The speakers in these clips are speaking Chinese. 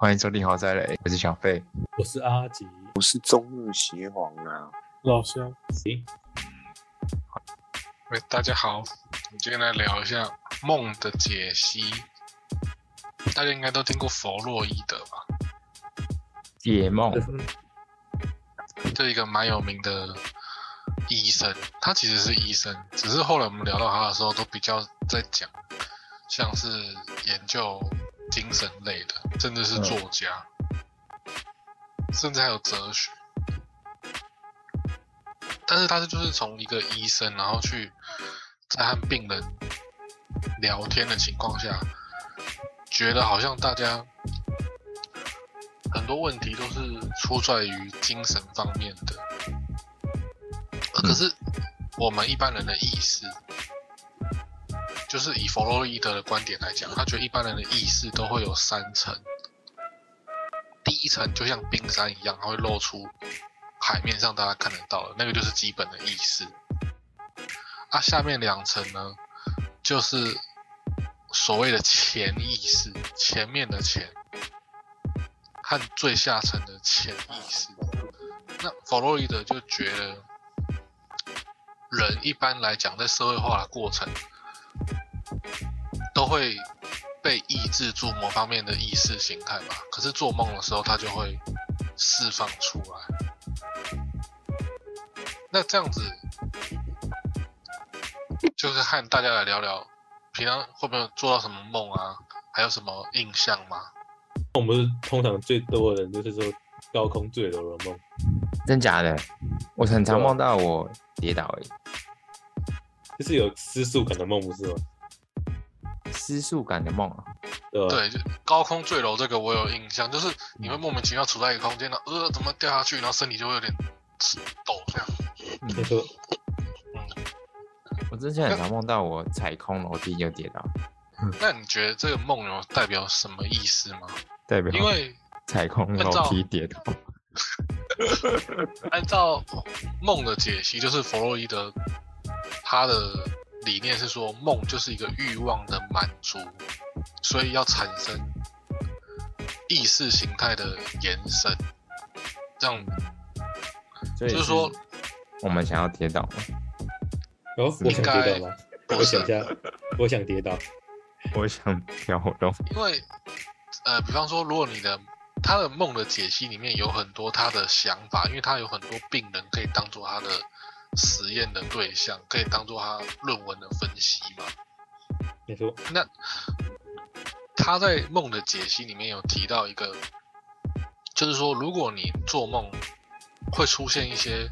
欢迎收听豪宅雷，我是小费。我是阿吉，我是中日邪皇啊，老乡。喂，大家好，我们今天来聊一下梦的解析。大家应该都听过弗洛伊德吧？解梦，这一个蛮有名的医生，他其实是医生，只是后来我们聊到他的时候，都比较在讲，像是研究精神类的，甚至是作家，甚至还有哲学。但是他是就是从一个医生，然后去在和病人聊天的情况下，觉得好像大家很多问题都是出在于精神方面的，可是我们一般人的意识，就是以弗洛伊德的观点来讲，他觉得一般人的意识都会有三层，第一层就像冰山一样，它会露出。海面上大家看得到的那个就是基本的意识，啊，下面两层呢，就是所谓的潜意识，前面的潜和最下层的潜意识。那弗洛伊德就觉得，人一般来讲在社会化的过程，都会被抑制住某方面的意识形态吧，可是做梦的时候，它就会释放出来。那这样子，就是和大家来聊聊，平常会不会做到什么梦啊？还有什么印象吗？梦不是通常最多的人就是说高空坠楼的梦，真假的？我很常梦到我跌倒而已，就是有失速感的梦，不是吗？失速感的梦啊？对对，就高空坠楼这个我有印象，就是你会莫名其妙处在一个空间呢，呃，怎么掉下去，然后身体就会有点抖这样。没错，嗯，我之前很常梦到我踩空楼梯就跌倒。那你觉得这个梦有代表什么意思吗？代表因为踩空楼梯跌倒。按照梦的解析，就是弗洛伊德他的理念是说，梦就是一个欲望的满足，所以要产生意识形态的延伸，这样，就是说。我们想要跌倒吗？哦，我想跌倒吗？我想一下，我想跌倒，我想跳动。因为，呃，比方说，如果你的他的梦的解析里面有很多他的想法，因为他有很多病人可以当做他的实验的对象，可以当做他论文的分析吗。没错。那他在梦的解析里面有提到一个，就是说，如果你做梦会出现一些。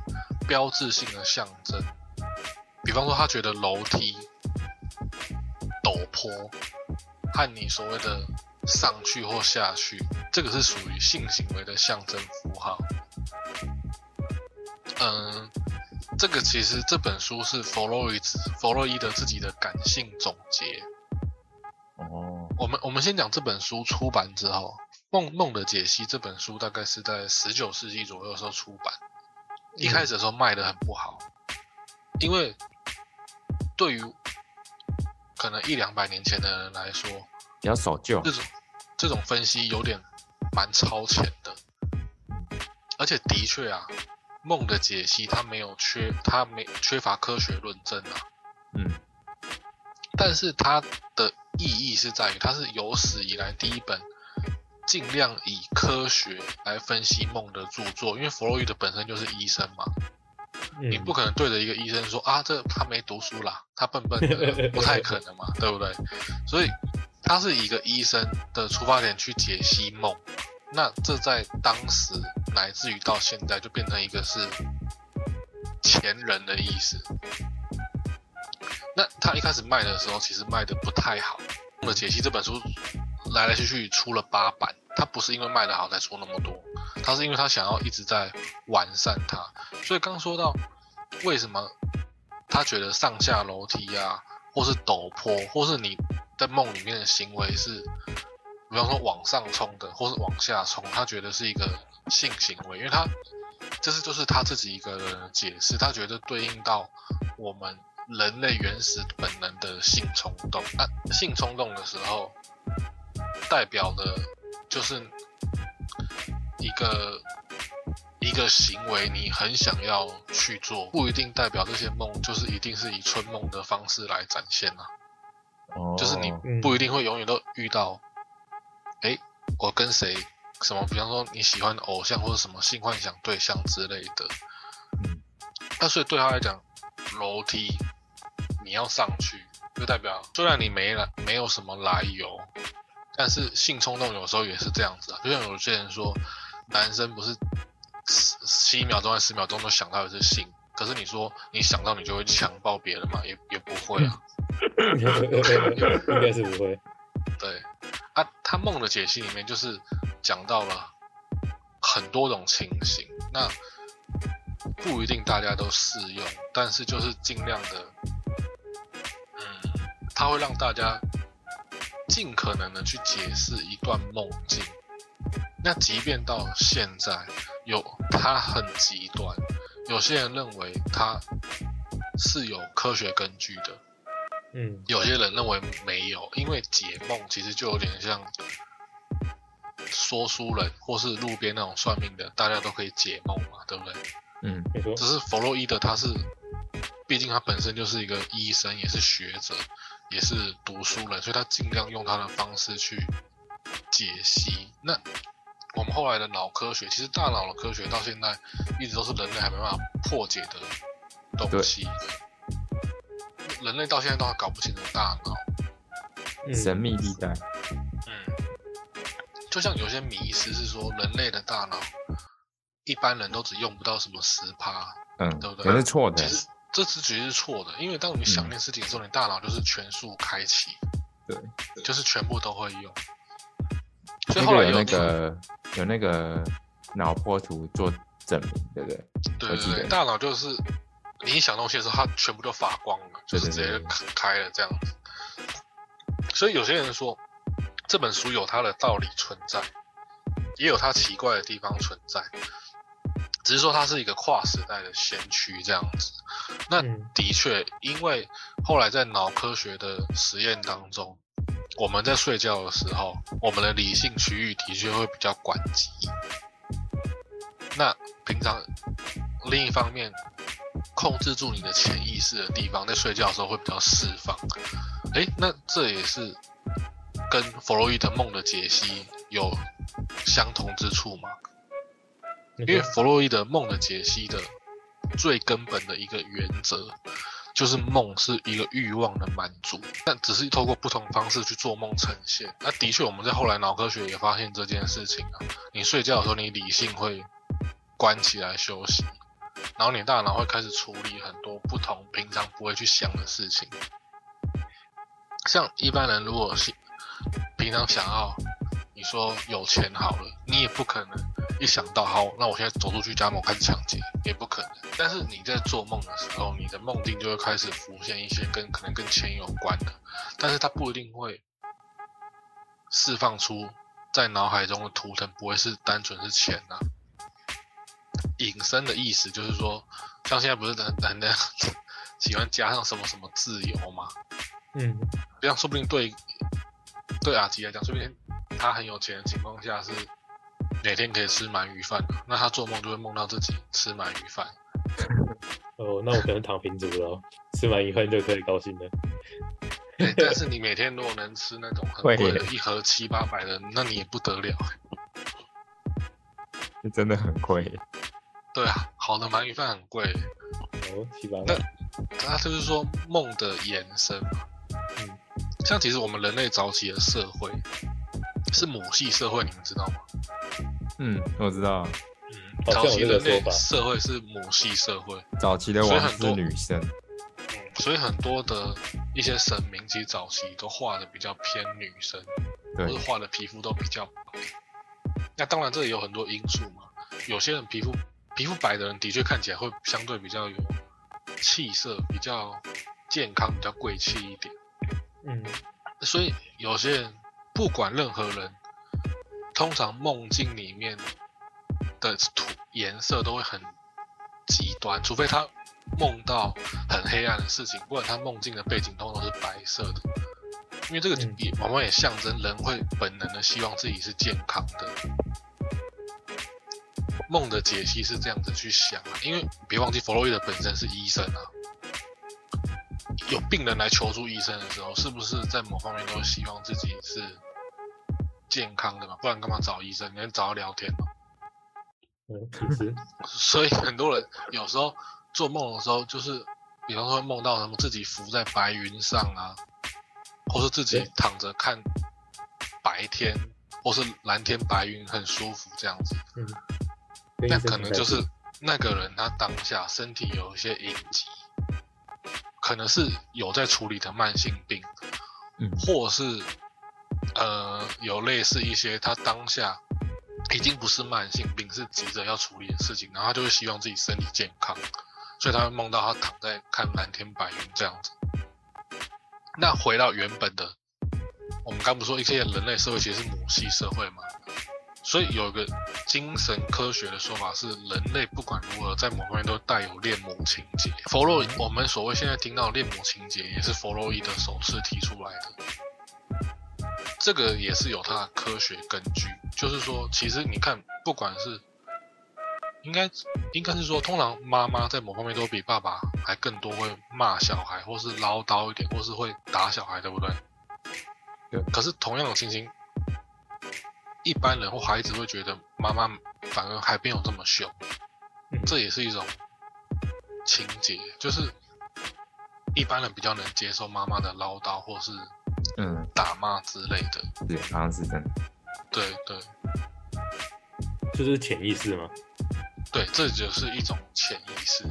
标志性的象征，比方说，他觉得楼梯、陡坡和你所谓的上去或下去，这个是属于性行为的象征符号。嗯，这个其实这本书是弗洛伊弗洛伊德自己的感性总结。哦，我们我们先讲这本书出版之后，《梦梦的解析》这本书大概是在十九世纪左右的时候出版。一开始的时候卖的很不好，因为对于可能一两百年前的人来说，比较守旧，这种这种分析有点蛮超前的，而且的确啊，梦的解析它没有缺，它没缺乏科学论证啊，嗯，但是它的意义是在于，它是有史以来第一本。尽量以科学来分析梦的著作，因为弗洛伊德本身就是医生嘛，你不可能对着一个医生说啊，这他没读书啦，他笨笨的，不太可能嘛，对不对？所以他是以一个医生的出发点去解析梦，那这在当时乃至于到现在就变成一个是前人的意思。那他一开始卖的时候，其实卖的不太好，《梦解析》这本书。来来去去出了八版，他不是因为卖的好才出那么多，他是因为他想要一直在完善它。所以刚说到为什么他觉得上下楼梯啊，或是陡坡，或是你在梦里面的行为是，比方说往上冲的，或是往下冲，他觉得是一个性行为，因为他这是就是他自己一个解释，他觉得对应到我们人类原始本能的性冲动啊，性冲动的时候。代表的，就是一个一个行为，你很想要去做，不一定代表这些梦就是一定是以春梦的方式来展现啊。哦，就是你嗯不一定会永远都遇到，哎、我跟谁什么，比方说你喜欢的偶像或者什么性幻想对象之类的。嗯那所以对他来讲，楼梯你要上去，就代表虽然你没来没有什么来由，但是性冲动有时候也是这样子啊。就像有些人说，男生不是十七秒钟还是十秒钟都想到的是性，可是你说你想到你就会强暴别人嘛，也也不会啊。应该是不会。对啊，他梦的解析里面就是讲到了很多种情形，那不一定大家都适用，但是就是尽量的，嗯，它会让大家尽可能的去解释一段梦境。那即便到现在，有它很极端，有些人认为它是有科学根据的，嗯有些人认为没有，因为解梦其实就有点像说书人或是路边那种算命的，大家都可以解梦嘛，对不对？嗯没错。只是弗洛伊德他是，毕竟他本身就是一个医生，也是学者，也是读书人，所以他尽量用他的方式去解析。那我们后来的脑科学，其实大脑的科学到现在一直都是人类还没办法破解的东西。人类到现在都还搞不清楚大脑。嗯神秘地带，嗯，就像有些迷思是说，人类的大脑一般人都只用不到什么十趴，嗯对不，对可是错的其，实这只其实是错的，因为当你想念事情的时候，你大脑就是全速开启，对，就是全部都会用。所以后来有那个有那个脑波图做证明，对不对？对对对，大脑就是你一想东西的时候，它全部都发光了，就是直接开了这样子。所以有些人说这本书有它的道理存在，也有它奇怪的地方存在，只是说它是一个跨时代的先驱这样子。那嗯的确，因为后来在脑科学的实验当中，我们在睡觉的时候，我们的理性区域的确会比较关机。那平常另一方面，控制住你的潜意识的地方，在睡觉的时候会比较释放。诶，那这也是跟弗洛伊德梦的解析有相同之处吗？因为弗洛伊德梦的解析的最根本的一个原则，就是梦是一个欲望的满足，但只是透过不同方式去做梦呈现。那的确，我们在后来脑科学也发现这件事情啊，你睡觉的时候，你理性会关起来休息，然后你大脑会开始处理很多不同平常不会去想的事情。像一般人如果是平常想要你说有钱好了，你也不可能一想到好，那我现在走出去家门我开始抢劫，也不可能。但是你在做梦的时候，你的梦境就会开始浮现一些跟可能跟钱有关的，但是它不一定会释放出在脑海中的图腾，不会是单纯是钱呐、隐身的意思就是说，像现在不是很很的喜欢加上什么什么自由吗？嗯这样说不定对对阿吉来讲，说不定他很有钱的情况下是每天可以吃鳗鱼饭的，那他做梦就会梦到自己吃鳗鱼饭。哦，那我可能躺平族了哦，吃完一饭就可以高兴了。对，但是 你每天如果能吃那种很会贵的，一盒七八百的，那你也不得了。这 真的很贵。对啊，好的鳗鱼饭很贵，哦，七八那百。它就是说梦的延伸嘛。嗯，像其实我们人类早期的社会是母系社会，你们知道吗？嗯，我知道，嗯，早期人类这个社会是母系社会。早期的王是女生，嗯，所以很多的一些神明，其实早期都画的比较偏女生，或对者画的皮肤都比较白。那当然这里有很多因素嘛，有些人皮肤皮肤白的人的确看起来会相对比较有气色，比较健康，比较贵气一点。嗯所以有些人不管任何人，通常梦境里面的图颜色都会很极端，除非他梦到很黑暗的事情，不然他梦境的背景通常都是白色的。因为这个嗯也往往也象征人会本能的希望自己是健康的。梦的解析是这样子去想啊，因为别忘记弗洛伊德本身是医生啊，有病人来求助医生的时候，是不是在某方面都希望自己是健康的嘛？不然干嘛找医生？你能找他聊天嘛？嗯，其实所以很多人有时候做梦的时候，就是比方说会梦到什么自己浮在白云上啊，或是自己躺着看白天，或是蓝天白云很舒服这样子。嗯，那可能就是那个人他当下身体有一些隐疾，可能是有在处理的慢性病，嗯或是呃有类似一些他当下已经不是慢性病，是急着要处理的事情，然后他就会希望自己身体健康，所以他会梦到他躺在看蓝天白云这样子。那回到原本的，我们刚不是说一些人类社会其实是母系社会嘛？所以有一个精神科学的说法是，人类不管如何，在某方面都带有恋母情节。弗洛，我们所谓现在听到的恋母情节，也是弗洛伊德首次提出来的。这个也是有它的科学根据，就是说，其实你看，不管是应该应该是说，通常妈妈在某方面都比爸爸还更多会骂小孩，或是唠叨一点，或是会打小孩，对不对？对可是同样的情形，一般人或孩子会觉得妈妈反而还没有这么凶，嗯这也是一种情节，就是一般人比较能接受妈妈的唠叨或是嗯，打骂之类的。对，好像是真的。对对这就是潜意识吗。对，这就是一种潜意识。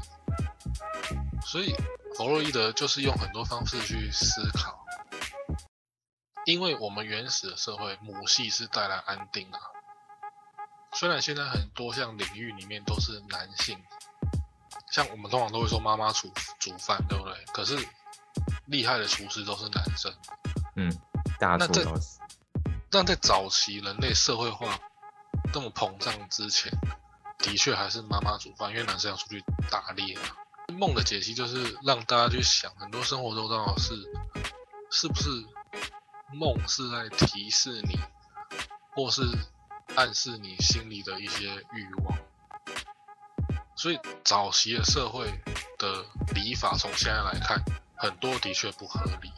所以弗洛伊德就是用很多方式去思考，因为我们原始的社会母系是带来安定啊。虽然现在很多像领域里面都是男性，像我们通常都会说妈妈煮煮饭，对不对？可是厉害的厨师都是男生。嗯，大那这处都是。但在早期人类社会化这么膨胀之前，的确还是妈妈煮饭，因为男生要出去打猎啊。梦的解析就是让大家去想，很多生活周遭的事，是不是梦是在提示你，或是暗示你心里的一些欲望。所以早期的社会的礼法，从现在来看，很多的确不合理。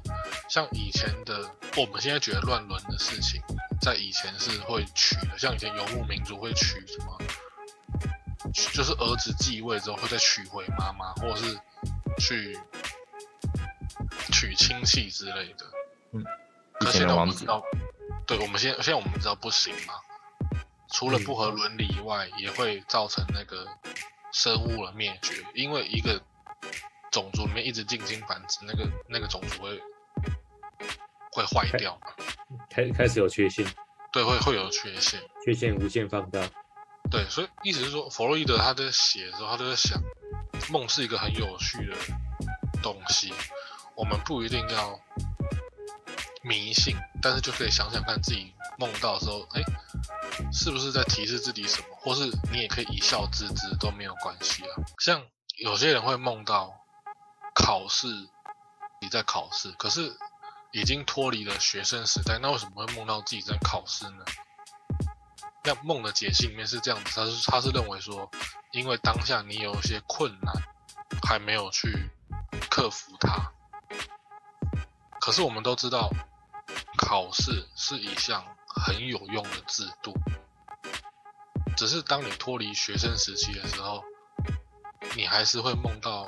像以前的，我们现在觉得乱伦的事情，在以前是会娶的，像以前游牧民族会娶什么，就是儿子继位之后会再娶回妈妈，或是去娶亲戚之类的。嗯，以前的王子我们知道，对，我们现在现在我们知道不行嘛，除了不合伦理以外，也会造成那个生物的灭绝，因为一个种族里面一直进行繁殖，那个那个种族会会坏掉嘛，开开始有缺陷，对，会会有缺陷。缺陷无限放大。对，所以意思是说，弗洛伊德他在写的时候，他就在想，梦是一个很有趣的东西，我们不一定要迷信，但是就可以想想看自己梦到的时候，哎，是不是在提示自己什么，或是你也可以一笑置之都没有关系啊。像有些人会梦到考试，你在考试，可是已经脱离了学生时代，那为什么会梦到自己在考试呢？那梦的解析里面是这样子，他是他是认为说，因为当下你有一些困难，还没有去克服它。可是我们都知道，考试是一项很有用的制度，只是当你脱离学生时期的时候，你还是会梦到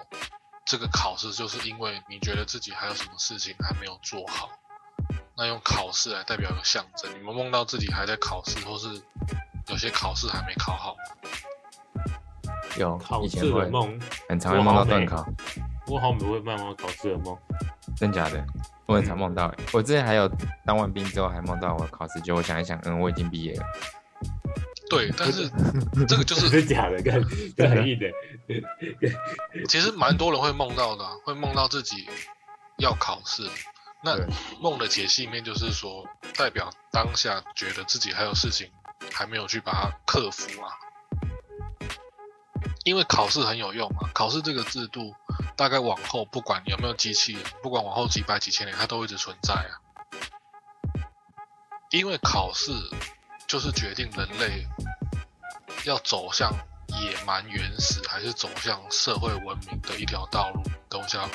这个考试，就是因为你觉得自己还有什么事情还没有做好。那用考试来代表一个象征，你们梦到自己还在考试，或是有些考试还没考好，有考试的梦，很常会梦到断考，我好像不会梦到考试的梦。真假的？我很常梦到、欸，我之前还有当完兵之后还梦到我考试，结果我想一想，嗯，我已经毕业了。对，但是这个就是 假的？干，这很硬的。其实蛮多人会梦到的啊、会梦到自己要考试。那对梦的解析里面就是说，代表当下觉得自己还有事情还没有去把它克服啊。因为考试很有用嘛，考试这个制度大概往后不管有没有机器人，不管往后几百几千年，它都一直存在啊。因为考试就是决定人类要走向野蛮原始，还是走向社会文明的一条道路？等一下，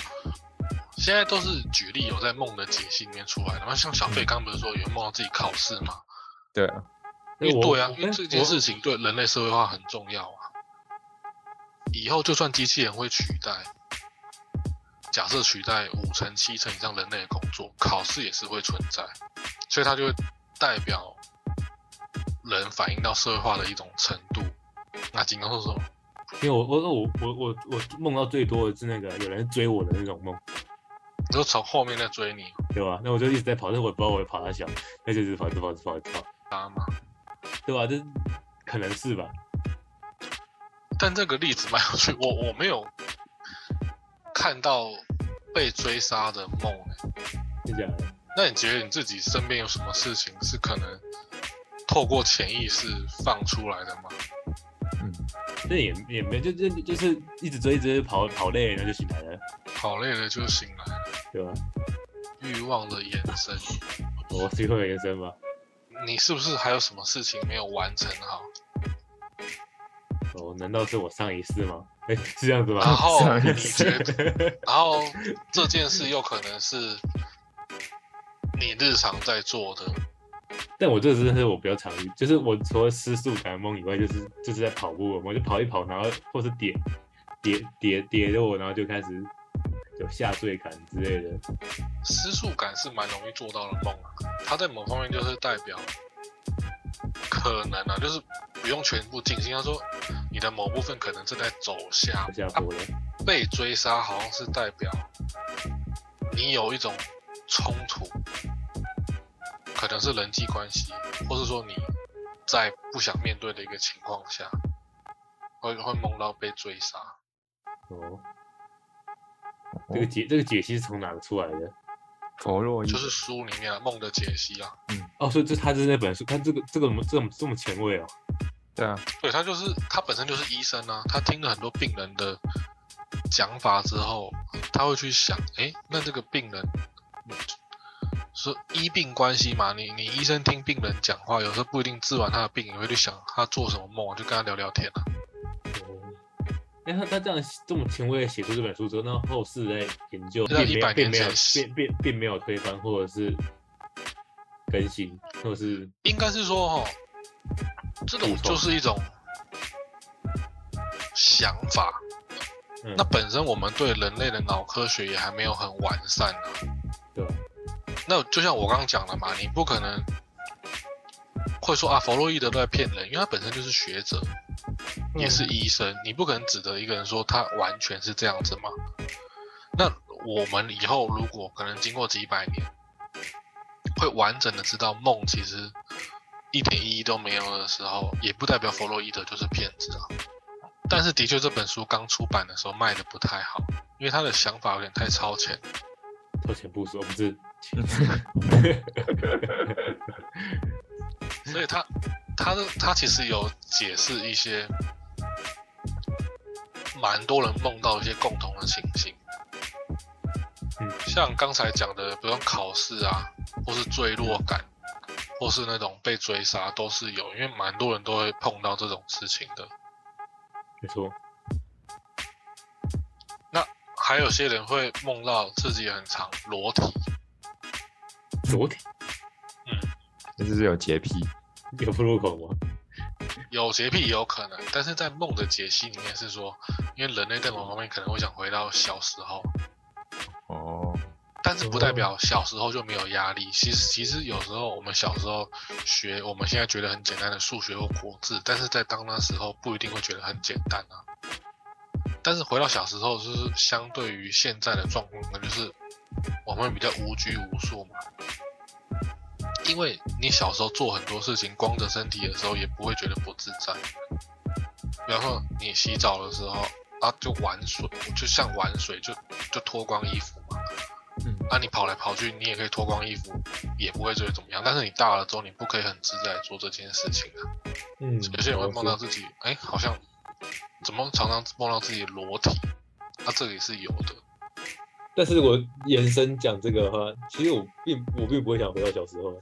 现在都是举例有在梦的解析里面出来的。然后像小费刚刚不是说有梦到自己考试吗？对啊，因为对啊，因为哎这件事情对人类社会化很重要啊。以后就算机器人会取代，假设取代五成七成以上人类的工作，考试也是会存在，所以它就会代表人反映到社会化的一种程度。那金刚说什么？因为我我我我我我梦到最多的是那个有人追我的那种梦，你说从后面在追你，对吧？那我就一直在跑，但是我也不知道我会跑到小，那就一直跑，一直跑，一直跑，一直跑，他吗？对吧？这可能是吧？但这个例子蛮有趣，我我没有看到被追杀的梦、欸。真假的？那你觉得你自己身边有什么事情是可能透过潜意识放出来的吗？嗯，这也也没就就就是一直追，一直跑跑累了，就醒来了，跑累了就醒来了，对吧？欲望的延伸。我是会有延伸吧？你是不是还有什么事情没有完成好？哦，难道是我上一世吗？哎，是这样子吗？然后你觉得，然后这件事又可能是你日常在做的，但我这个真的是我比较常遇，就是我除了失速感梦以外，就是就是在跑步，我就跑一跑，然后或是跌跌跌跌落，然后就开始有下坠感之类的。失速感是蛮容易做到的梦啊。它在某方面就是代表可能啊，就是不用全部尽心。他说你的某部分可能正在走下坡了，被追杀好像是代表你有一种冲突，可能是人际关系，或是说你在不想面对的一个情况下，会会梦到被追杀。哦，这个解这个解析是从哪个出来的？弗洛伊就是书里面啊梦的解析啊，嗯哦，所以这他就是那本书，看这个这个怎么这么这么前卫哦？对啊，对他就是他本身就是医生啊，他听了很多病人的讲法之后，他会去想，哎，那这个病人说医病关系嘛，你你医生听病人讲话，有时候不一定治完他的病，你会去想他做什么梦，就跟他聊聊天啊。哦，哎，他他这样这么前卫地写出这本书之后，那后世在研究，在并没有100并没有年前并并并没有推翻或者是更新，或者是应该是说哈，这种就是一种想法。嗯那本身我们对人类的脑科学也还没有很完善啊。对？那就像我刚刚讲了嘛，你不可能会说啊，弗洛伊德都在骗人，因为他本身就是学者，也是医生，你不可能指责一个人说他完全是这样子嘛。那我们以后如果可能经过几百年，会完整的知道梦其实一点意义都没有的时候，也不代表弗洛伊德就是骗子啊。但是的确这本书刚出版的时候卖的不太好，因为他的想法有点太超前。超前部署，不是？所以他他的他其实有解释一些蛮多人梦到一些共同的情形，嗯，像刚才讲的，比如考试啊，或是坠落感，或是那种被追杀，都是有，因为蛮多人都会碰到这种事情的。没错，那还有些人会梦到自己很长裸体，裸体？这就是有洁癖，有不入口吗？有洁癖也有可能，但是在梦的解析里面是说，因为人类在某方面可能会想回到小时候，哦，但是不代表小时候就没有压力。其实，其实有时候我们小时候学我们现在觉得很简单的数学或国字，但是在当那时候不一定会觉得很简单啊。但是回到小时候，就是相对于现在的状况，那就是我们比较无拘无束嘛。因为你小时候做很多事情，光着身体的时候也不会觉得不自在。比方说你洗澡的时候啊，就玩水，就像玩水，就就脱光衣服嘛。嗯，啊，你跑来跑去，你也可以脱光衣服，也不会觉得怎么样。但是你大了之后，你不可以很自在做这件事情啊。嗯，有些人会梦到自己，哎、好像怎么常常梦到自己裸体，啊，这里是有的。但是我延伸讲这个的话，其实我并我并不会想回到小时候，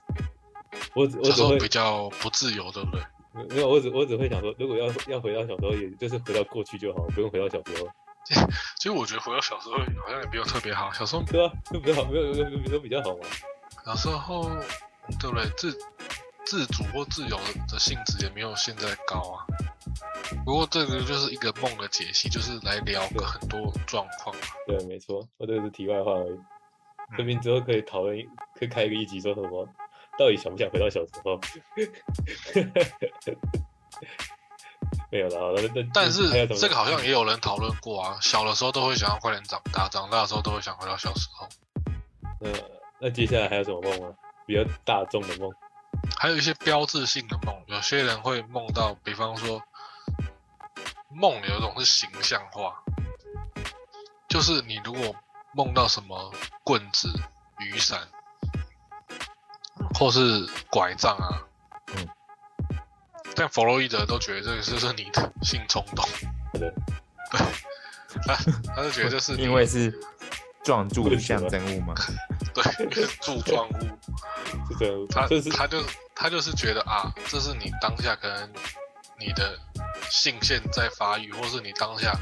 我只我只会比较不自由，对不对？没没有，我只我只会想说，如果要要回到小时候，也就是回到过去就好，不用回到小时候，其实我觉得回到小时候好像也没有特别好，小时候对啊，就比较好，没有没有没有都比较好嘛。小时候对不对？自自主或自由的性质也没有现在高啊。不过这个就是一个梦的解析，就是来聊个很多状况嘛。对，没错，我这个是题外话而已。说明之后可以讨论，可以开一个一集说什么，到底想不想回到小时候？没有了，但是这个好像也有人讨论过啊，小的时候都会想要快点长大，长大的时候都会想回到小时候。那那接下来还有什么梦吗？比较大众的梦？还有一些标志性的梦，有些人会梦到，比方说，梦有一种是形象化，就是你如果梦到什么棍子、雨伞，或是拐杖啊，嗯，但弗洛伊德都觉得这个就是你的性冲动，对，对，他他就觉得这是 因为是撞柱的象征物吗，对柱状物，是这样，他他就他就是觉得啊，这是你当下可能你的性腺在发育，或是你当下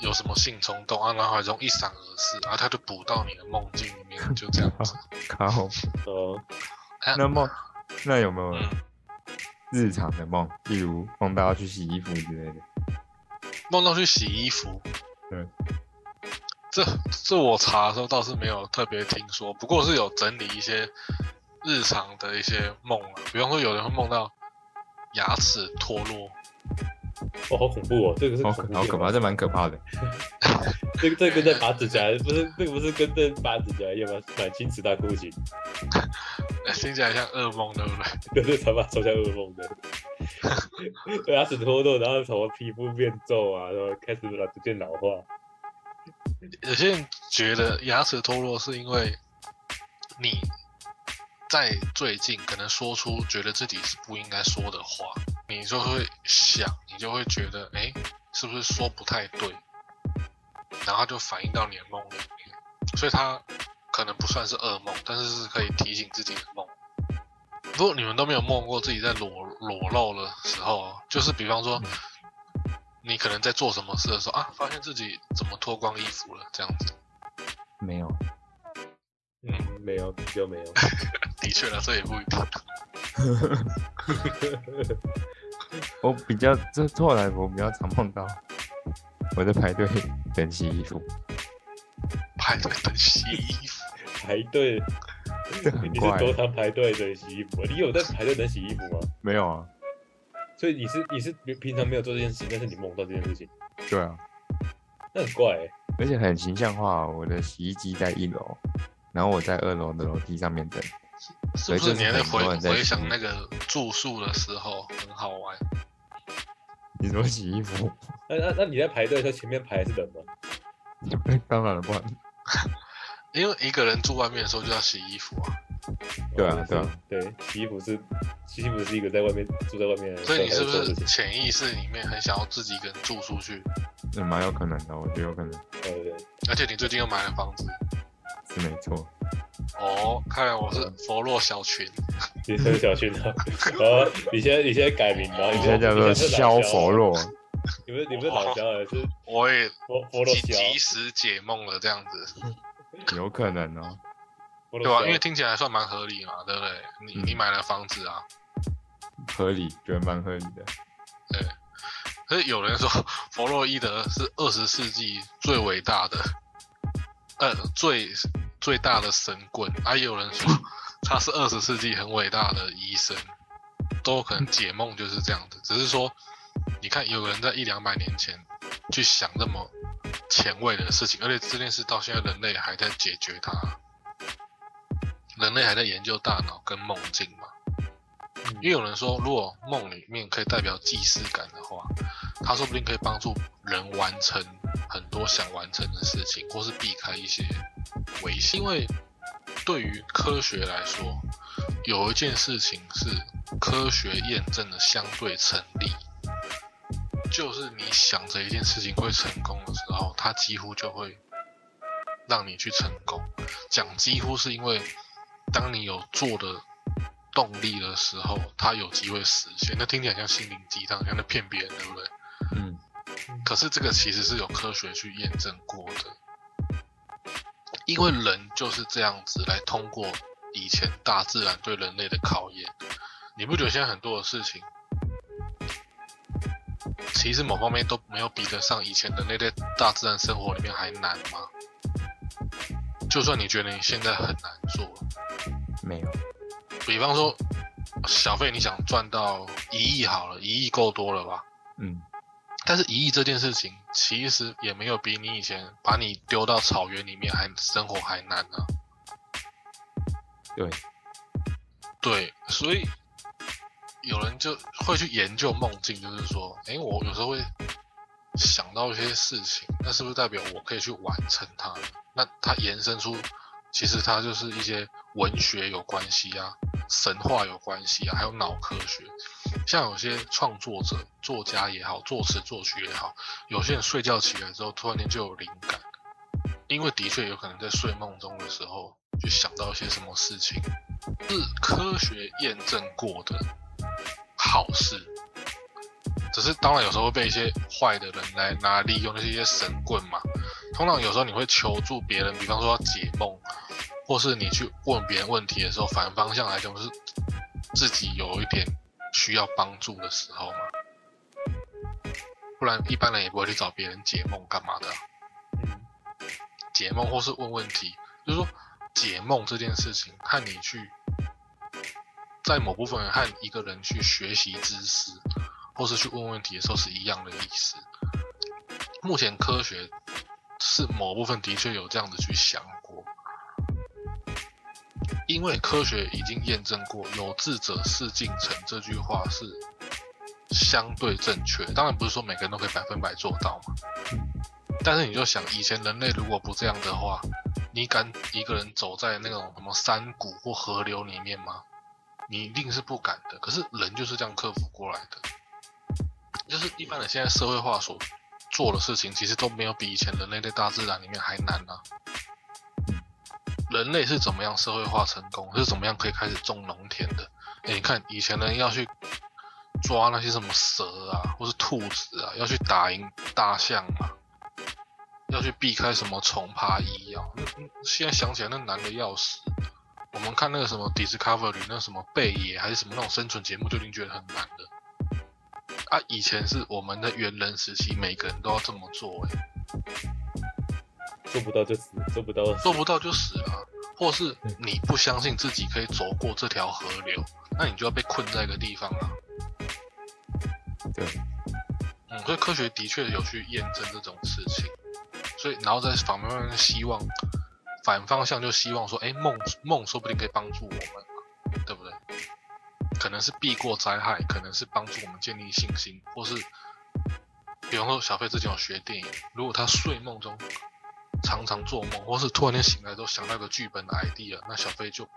有什么性冲动啊，脑海中一闪而逝，然后他就补到你的梦境里面，就这样子。靠，哦，啊那梦那有没有嗯日常的梦，例如梦到要去洗衣服之类的？梦到去洗衣服，对，这这我查的时候倒是没有特别听说，不过是有整理一些日常的一些梦啊，比方说有人会梦到牙齿脱落，哦，好恐怖哦，这个是好可好可怕，这蛮可怕的。这个这个跟在拔指甲，不是这个不是跟在拔指甲一样吗？满清十大酷刑，哎 听起来像噩梦，对不对？对，这才把超像噩梦的。牙齿脱落，然后什么皮肤变皱啊，然后开始逐渐老化。有些人觉得牙齿脱落是因为你在最近可能说出觉得自己是不应该说的话，你就会想，你就会觉得，哎，是不是说不太对？然后就反映到你的梦里面，所以它可能不算是噩梦，但是是可以提醒自己的梦。不过你们都没有梦过自己在裸裸露的时候，就是比方说，你可能在做什么事的时候啊，发现自己怎么脱光衣服了，这样子。没有，没有，比较没有。的确了，这也不一定。我比较这后来我比较常碰到我在排队等洗衣服，排队等洗衣服，排队，你是。多常排队等洗衣服啊？你有在排队等洗衣服吗？没有啊，所以你是你是平常没有做这件事情，但是你梦到这件事情，对啊，那很怪欸。而且很形象化哦。我的洗衣机在一楼，然后我在二楼的楼梯上面等。是不是你就是在回回想那个住宿的时候很好玩？你说洗衣服？那那那你在排队的时候，前面排的是人吗？当然了，不然 因为一个人住外面的时候就要洗衣服啊，对啊哦对啊是对，洗衣服是洗衣服是一个在外面住在外面的所以你是不是潜意识里面很想要自己一个人住出去？嗯蛮有可能的，我觉得有可能对对对，而且你最近又买了房子是没错。哦，看来我是佛洛小群，你是小群啊？哦，你现在你现在改名了，你你现在叫做是消佛洛，洛，你们你们是老肖了，是我也佛佛洛及肖，及时解梦了，这样子，有可能哦。对吧？因为听起来算蛮合理嘛，对不对？你你嗯买了房子啊，合理，觉得蛮合理的。对可是有人说 弗洛伊德是二十世纪最伟大的，呃，最最大的神棍，啊，也有人说 他是二十世纪很伟大的医生，都有可能解梦就是这样子。只是说，你看有人在一两百年前去想这么前卫的事情，而且这件事到现在人类还在解决它，人类还在研究大脑跟梦境嘛。因为有人说，如果梦里面可以代表既视感的话，它说不定可以帮助人完成很多想完成的事情，或是避开一些危险。因为对于科学来说，有一件事情是科学验证的相对成立，就是你想着一件事情会成功的时候，它几乎就会让你去成功。讲几乎是因为，当你有做的动力的时候，它有机会实现。那听起来像心灵鸡汤，像在骗别人，对不对？嗯，可是这个其实是有科学去验证过的，因为人就是这样子来通过以前大自然对人类的考验。你不觉得现在很多的事情，其实某方面都没有比得上以前人类在大自然生活里面还难吗？就算你觉得你现在很难做，没有，比方说小费你想赚到一亿好了，一亿够多了吧？嗯，但是一亿这件事情，其实也没有比你以前把你丢到草原里面还生活还难呢、对，对，所以有人就会去研究梦境，就是说，诶，我有时候会想到一些事情，那是不是代表我可以去完成它？那它延伸出，其实它就是一些文学有关系啊，神话有关系啊，还有脑科学。像有些创作者、作家也好，作词作曲也好，有些人睡觉起来之后，突然间就有灵感，因为的确有可能在睡梦中的时候，就想到一些什么事情，是科学验证过的好事。只是当然有时候会被一些坏的人来拿利用，那些神棍嘛。通常有时候你会求助别人，比方说要解梦，或是你去问别人问题的时候，反方向来讲是自己有一点需要帮助的时候嘛。不然一般人也不会去找别人解梦干嘛的、解梦或是问问题，就是说解梦这件事情和你去在某部分和一个人去学习知识，或是去问问题的时候是一样的意思。目前科学是某部分的确有这样子去想过，因为科学已经验证过“有志者事竟成”这句话是相对正确。当然不是说每个人都可以百分百做到嘛，但是你就想，以前人类如果不这样的话，你敢一个人走在那种什么山谷或河流里面吗？你一定是不敢的。可是人就是这样克服过来的，就是一般人现在社会化所做的事情，其实都没有比以前人类在大自然里面还难啊。人类是怎么样社会化成功？是怎么样可以开始种农田的？哎，你看以前人要去抓那些什么蛇啊，或是兔子啊，要去打赢大象啊，要去避开什么虫爬蚁咬。那那现在想起来，那难的要死。我们看那个什么 Discovery，那什么贝爷还是什么那种生存节目，就已经觉得很难了。啊，以前是我们的猿人时期，每个人都要这么做、欸，做不到就死，做不到做不到就死了啊，或是你不相信自己可以走过这条河流，那你就要被困在一个地方了。对，嗯，所以科学的确有去验证这种事情，所以然后在反方向希望反方向就希望说，哎，梦梦说不定可以帮助我们，对不对？可能是避过灾害，可能是帮助我们建立信心，或是比方说小飞之前有学电影，如果他睡梦中常常做梦，或是突然间醒来都想到一个剧本的 idea，那小飞就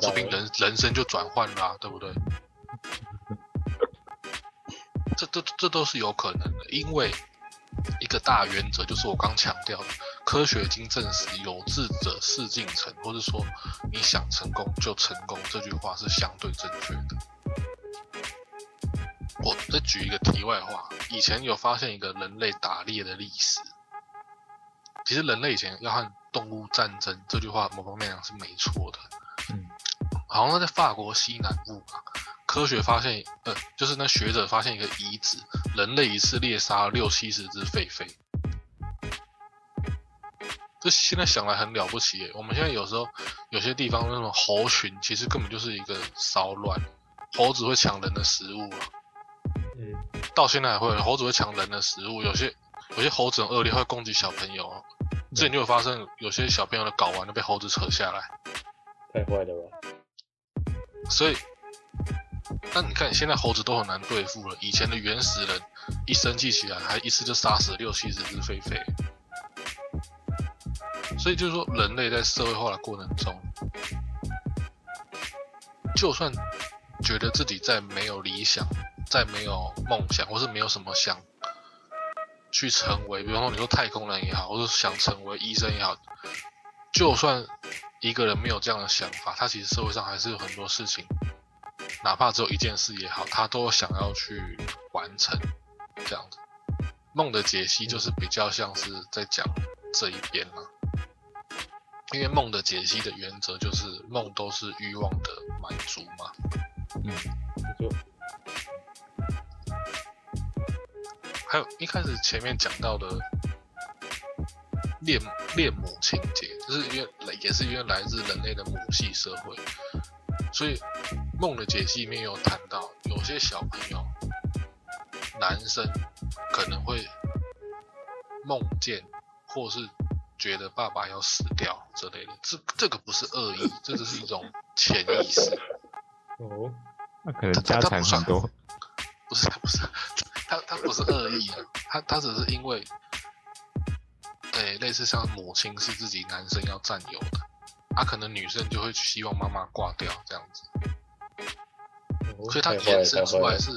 说不定。人人生就转换啦、对不对？这这这都是有可能的，因为一个大原则就是我刚强调的，科学已经证实有志者事竟成，或是说你想成功就成功，这句话是相对正确的。我再举一个题外话，以前有发现一个人类打猎的历史。其实人类以前要和动物战争，这句话某方面讲是没错的。嗯，好像在法国西南部吧，科学发现，呃，就是那学者发现一个遗址，人类一次猎杀了六七十只狒狒。这现在想来很了不起耶！我们现在有时候有些地方那种猴群，其实根本就是一个骚乱，猴子会抢人的食物啊。嗯，到现在还会猴子会抢人的食物，有些有些猴子很恶劣，会攻击小朋友。之前就有发生，有些小朋友的睾丸都被猴子扯下来。太坏了吧？所以，那你看现在猴子都很难对付了，以前的原始人一生气起来，还一次就杀死了六七十只狒狒。所以就是说，人类在社会化的过程中，就算觉得自己再没有理想，再没有梦想，或是没有什么想去成为，比方说你说太空人也好，或者想成为医生也好，就算一个人没有这样的想法，他其实社会上还是有很多事情哪怕只有一件事也好，他都想要去完成这样子。梦的解析就是比较像是在讲这一边嘛，因为梦的解析的原则就是梦都是欲望的满足嘛。没错，还有一开始前面讲到的恋恋母情节，就是因为也是因为来自人类的母系社会，所以梦的解析里面有谈到，有些小朋友男生可能会梦见或是觉得爸爸要死掉之类的，这这个不是恶意，这只是一种潜意识。哦，那可能家产很多，不是他不是他他不是恶意啊，他他只是因为，对、类似像母亲是自己男生要占有的，啊，可能女生就会希望妈妈挂掉这样子，哦所以他太坏了衍生出来是，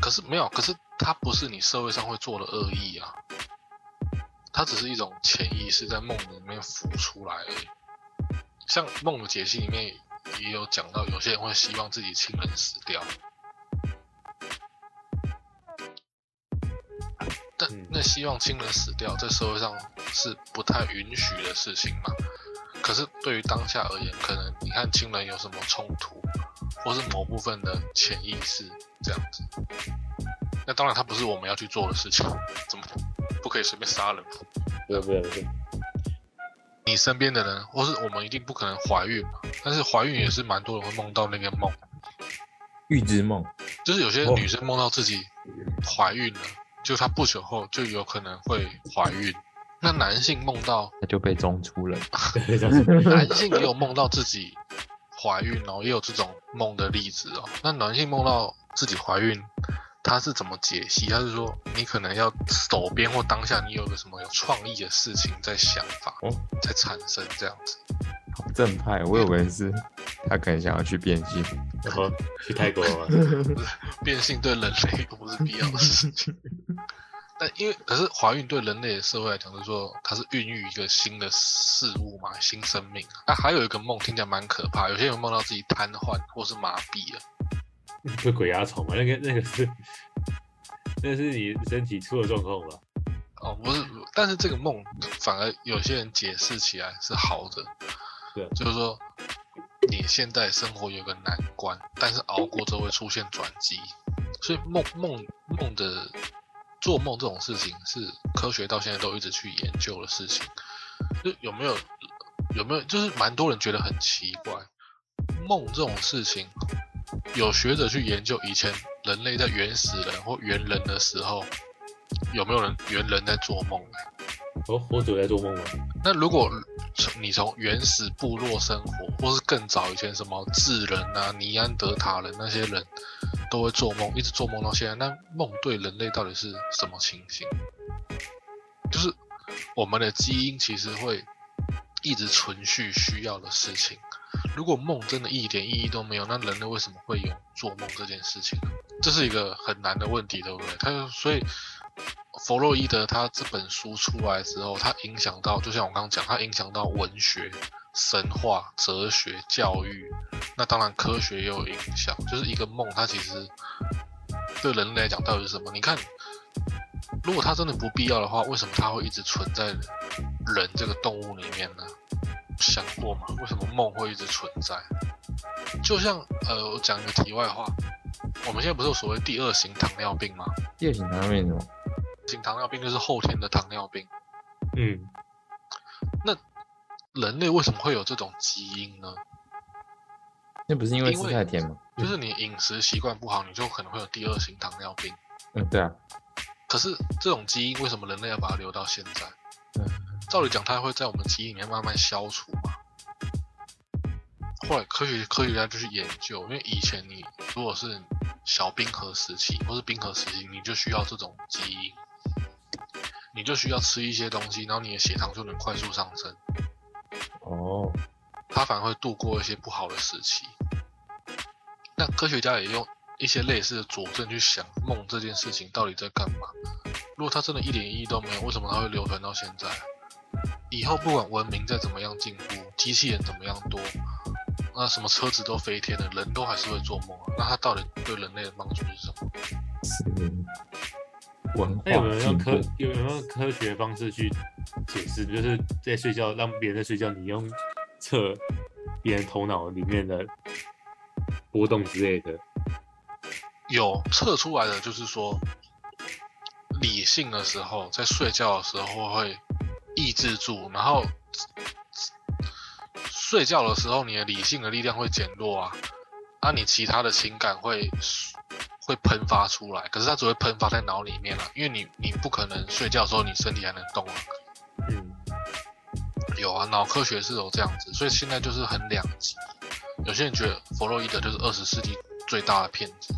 可是没有，可是他不是你社会上会做的恶意啊，他只是一种潜意识在梦里面浮出来而已。像梦的解析里面也有讲到，有些人会希望自己亲人死掉，希望亲人死掉，在社会上是不太允许的事情嘛。可是对于当下而言，可能你看亲人有什么冲突，或是某部分的潜意识这样子。那当然，它不是我们要去做的事情，怎么不可以随便杀人？不是不是不是，你身边的人，或是我们一定不可能怀孕嘛。但是怀孕也是蛮多人会梦到那个梦，预知梦，就是有些哦女生梦到自己怀孕了，就她不久后就有可能会怀孕。那男性梦到，他就被中出了。男性也有梦到自己怀孕哦，也有这种梦的例子哦。那男性梦到自己怀孕，他是怎么解析？他是说你可能要手边或当下你有个什么有创意的事情在想法，哦在产生这样子。好正派，我以为是他可能想要去变性。然后去泰国吗，变性对人类都不是必要的事情。但因为可是怀孕对人类的社会来讲，就是说它是孕育一个新的事物嘛，新生命。啊，还有一个梦听起来蛮可怕，有些人梦到自己瘫痪或是麻痹了。不是鬼压床嘛？那个那个是，那是你身体出了状况吧？哦，不是，但是这个梦反而有些人解释起来是好的，对啊就是说你现在生活有个难关，但是熬过之后会出现转机，所以梦梦梦的做梦这种事情是科学到现在都一直去研究的事情，就有没有有没有就是蛮多人觉得很奇怪，梦这种事情，有学者去研究以前人类在原始人或猿人的时候。有没有人猿人在做梦呢？哦，我只在做梦吗？那如果从你从原始部落生活，或是更早以前什么智人啊、尼安德塔人那些人都会做梦，一直做梦到现在，那梦对人类到底是什么情形？就是我们的基因其实会一直存续需要的事情。如果梦真的一点意义都没有，那人类为什么会有做梦这件事情呢？这是一个很难的问题，对不对？他所以弗洛伊德他这本书出来之后，他影响到，就像我刚刚讲，他影响到文学、神话、哲学、教育，那当然科学也有影响。就是一个梦，它其实对人类来讲到底是什么？你看，如果它真的不必要的话，为什么它会一直存在人这个动物里面呢？想过吗？为什么梦会一直存在？就像呃，我讲一个题外话，我们现在不是有所谓第二型糖尿病吗？第二型糖尿病什么？型糖尿病就是后天的糖尿病。嗯，那人类为什么会有这种基因呢？那不是因为吃太甜吗？就是你饮食习惯不好，你就可能会有第二型糖尿病。嗯，对啊。可是这种基因为什么人类要把它留到现在？嗯，照理讲，它会在我们基因里面慢慢消除嘛。后来科学科学家就去研究，因为以前你如果是小冰河时期或是冰河时期，你就需要这种基因，你就需要吃一些东西，然后你的血糖就能快速上升。哦，它反而会度过一些不好的时期。那科学家也用一些类似的佐证去想梦这件事情到底在干嘛。如果它真的一点意义都没有，为什么它会流传到现在？以后不管文明再怎么样进步，机器人怎么样多，那什么车子都飞天了，人都还是会做梦啊。那它到底对人类的帮助是什么？是文那有没有用科化。有没有用科学方式去解释？就是在睡觉，让别人在睡觉，你用测别人头脑里面的波动之类的。有测出来的就是说，理性的时候，在睡觉的时候会抑制住，然后睡觉的时候，你的理性的力量会减弱啊，啊，你其他的情感会会喷发出来，可是它只会喷发在脑里面了，因为你你不可能睡觉的时候你身体还能动啊。嗯，有啊，脑科学是有这样子，所以现在就是很两极。有些人觉得弗洛伊德就是二十世纪最大的骗子，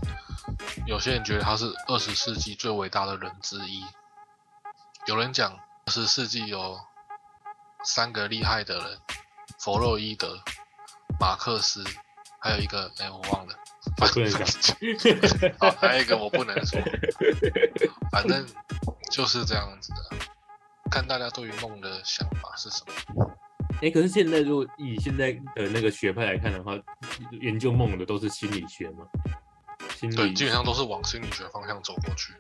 有些人觉得他是二十世纪最伟大的人之一。有人讲二十世纪有三个厉害的人：弗洛伊德、马克思，还有一个哎我忘了，我不能讲。好，还有一个我不能说，反正就是这样子的。看大家对于梦的想法是什么。哎、可是现在如果以现在的那个学派来看的话，研究梦的都是心理学嘛？心理对，基本上都是往心理学方向走过去。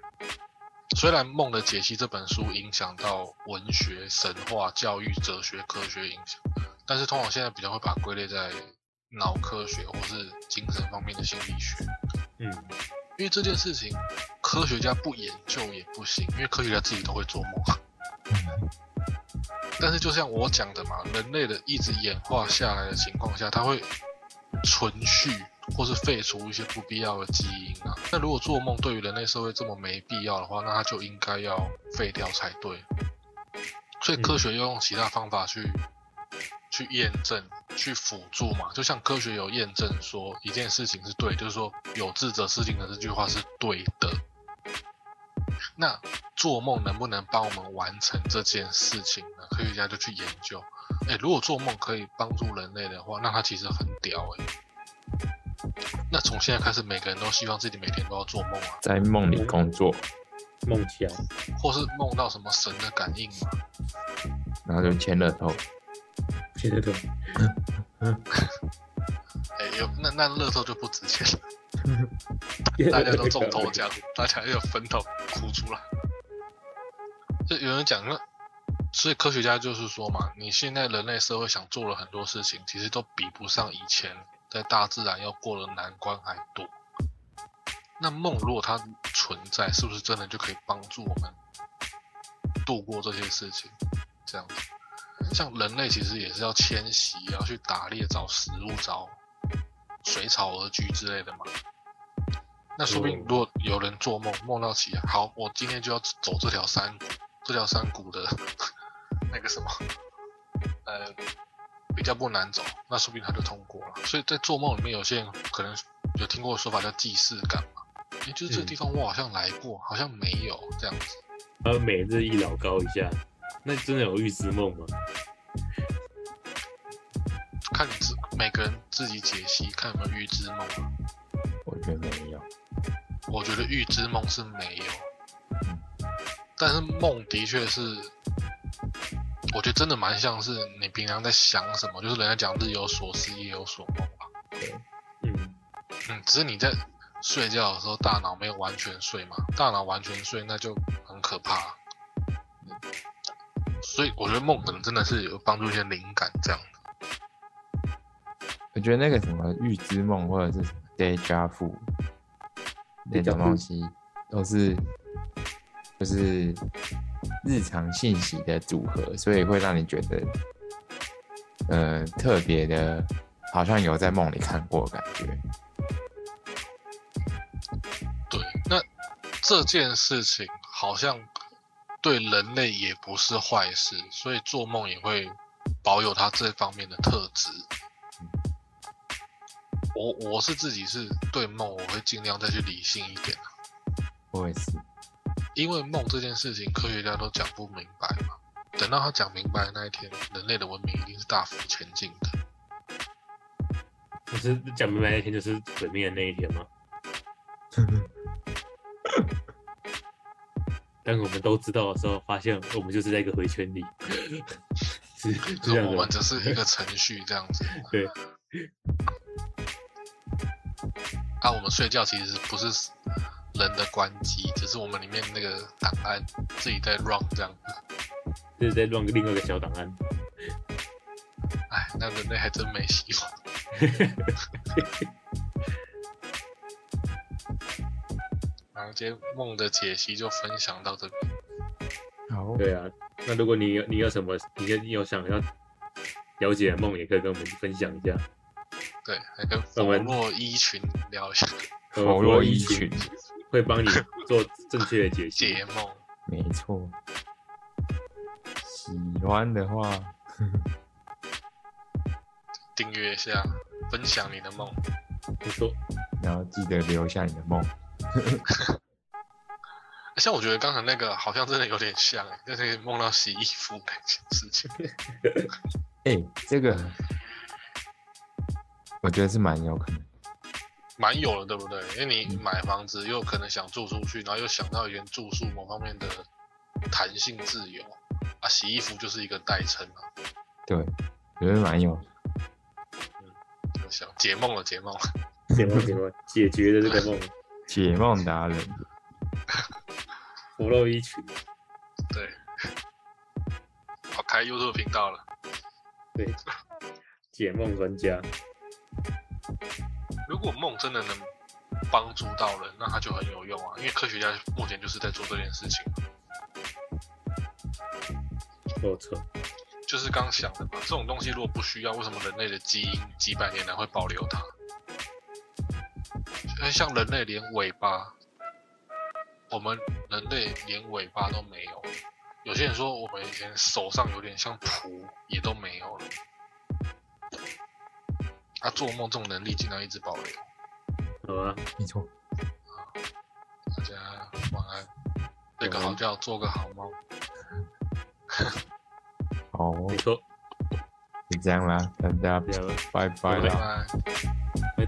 虽然《梦的解析》这本书影响到文学、神话、教育、哲学、科学影响，但是通常现在比较会把它归类在脑科学或是精神方面的心理学。嗯，因为这件事情，科学家不研究也不行，因为科学家自己都会做梦。但是就像我讲的嘛，人类的一直演化下来的情况下，它会存续或是废除一些不必要的基因啊。那如果做梦对于人类社会这么没必要的话，那它就应该要废掉才对。所以科学要用其他方法去、去验证、去辅助嘛。就像科学有验证说一件事情是对，就是说有志者事竟的这句话是对的。那做梦能不能帮我们完成这件事情呢？科学家就去研究。哎，如果做梦可以帮助人类的话，那它其实很屌哎。那从现在开始，每个人都希望自己每天都要做梦啊，在梦里工作，梦想。或是梦到什么神的感应嘛。然后就签乐透，现在都哎，有那那乐透就不值钱了，大家都中头奖，大家又分头哭出来。就有人讲那，所以科学家就是说嘛，你现在人类社会想做了很多事情，其实都比不上以前在大自然要过的难关还多。那梦如果它存在，是不是真的就可以帮助我们度过这些事情？这样子，像人类其实也是要迁徙，要去打猎、找食物、找水草而居之类的嘛。那说不定嗯如果有人做梦梦到起，好，我今天就要走这条山谷，这条山谷的那个什么，呃，比较不难走，那说不定他就通过了。所以在做梦里面，有些人可能有听过说法叫既视感嘛，也就是这个嗯地方我好像来过，好像没有这样子。呃每日一老高一下，那真的有预知梦吗？看你自每个人自己解析，看有没有预知梦啊。我觉得没有。我觉得预知梦是没有，但是梦的确是，我觉得真的蛮像是你平常在想什么，就是人家讲日有所思夜有所梦吧。嗯，嗯，只是你在睡觉的时候，大脑没有完全睡嘛，大脑完全睡那就很可怕。所以我觉得梦可能真的是有帮助一些灵感这样的。我觉得那个什么预知梦或者是什么 deja vu 那种东西，都是就是日常信息的组合，所以会让你觉得呃特别的，好像有在梦里看过的感觉。对，那这件事情好像对人类也不是坏事，所以做梦也会保有它这方面的特质。我我是自己是对梦，我会尽量再去理性一点，我也是，因为梦这件事情科学家都讲不明白嘛。等到他讲明白的那一天，人类的文明一定是大幅前进的。可是讲明白那天就是毁灭的那一天吗？当我们都知道的时候，发现我们就是在一个回圈里，是是就是我们这样的吗。只是一个程序这样子。对，啊，我们睡觉其实不是人的关机，只是我们里面那个档案自己在 run 这样子。就是在乱另外一个小档案。哎，那人类还真没希望。然后今天梦的解析就分享到这边。好，对啊，那如果你有你有什么，你有你有想要了解的梦，也可以跟我们分享一下。对，还跟我弗们洛伊群聊一下我们弗洛伊群群，会帮你做正确的解析。解梦。没错。喜欢的话，订阅一下，分享你的梦。不错，然后记得留下你的梦。像我觉得刚才那个好像真的有点像哎，就是梦到洗衣服那件事情。哎、这个我觉得是蛮有可能。蛮有的，对不对？因为你买房子又可能想住出去，然后又想到原住宿某方面的弹性自由啊，洗衣服就是一个代称啊。对，我觉得蛮有。我想解梦了，解梦了。解梦解梦解决了这个梦，解梦达人，弗洛伊群，对，我开 YouTube 频道了。对，解梦专家。如果梦真的能帮助到人，那它就很有用啊，因为科学家目前就是在做这件事情。没错，就是刚想的嘛，这种东西如果不需要，为什么人类的基因几百年来会保留它？哎，像人类连尾巴，我们人类连尾巴都没有。有些人说我们以前手上有点像蹼，也都没有了。啊，做梦这种能力竟然一直保留，好啊，没错。大家晚安，睡个好觉，做个好梦。好，没错，就这样啦，大家这样了，拜拜拜啦。拜。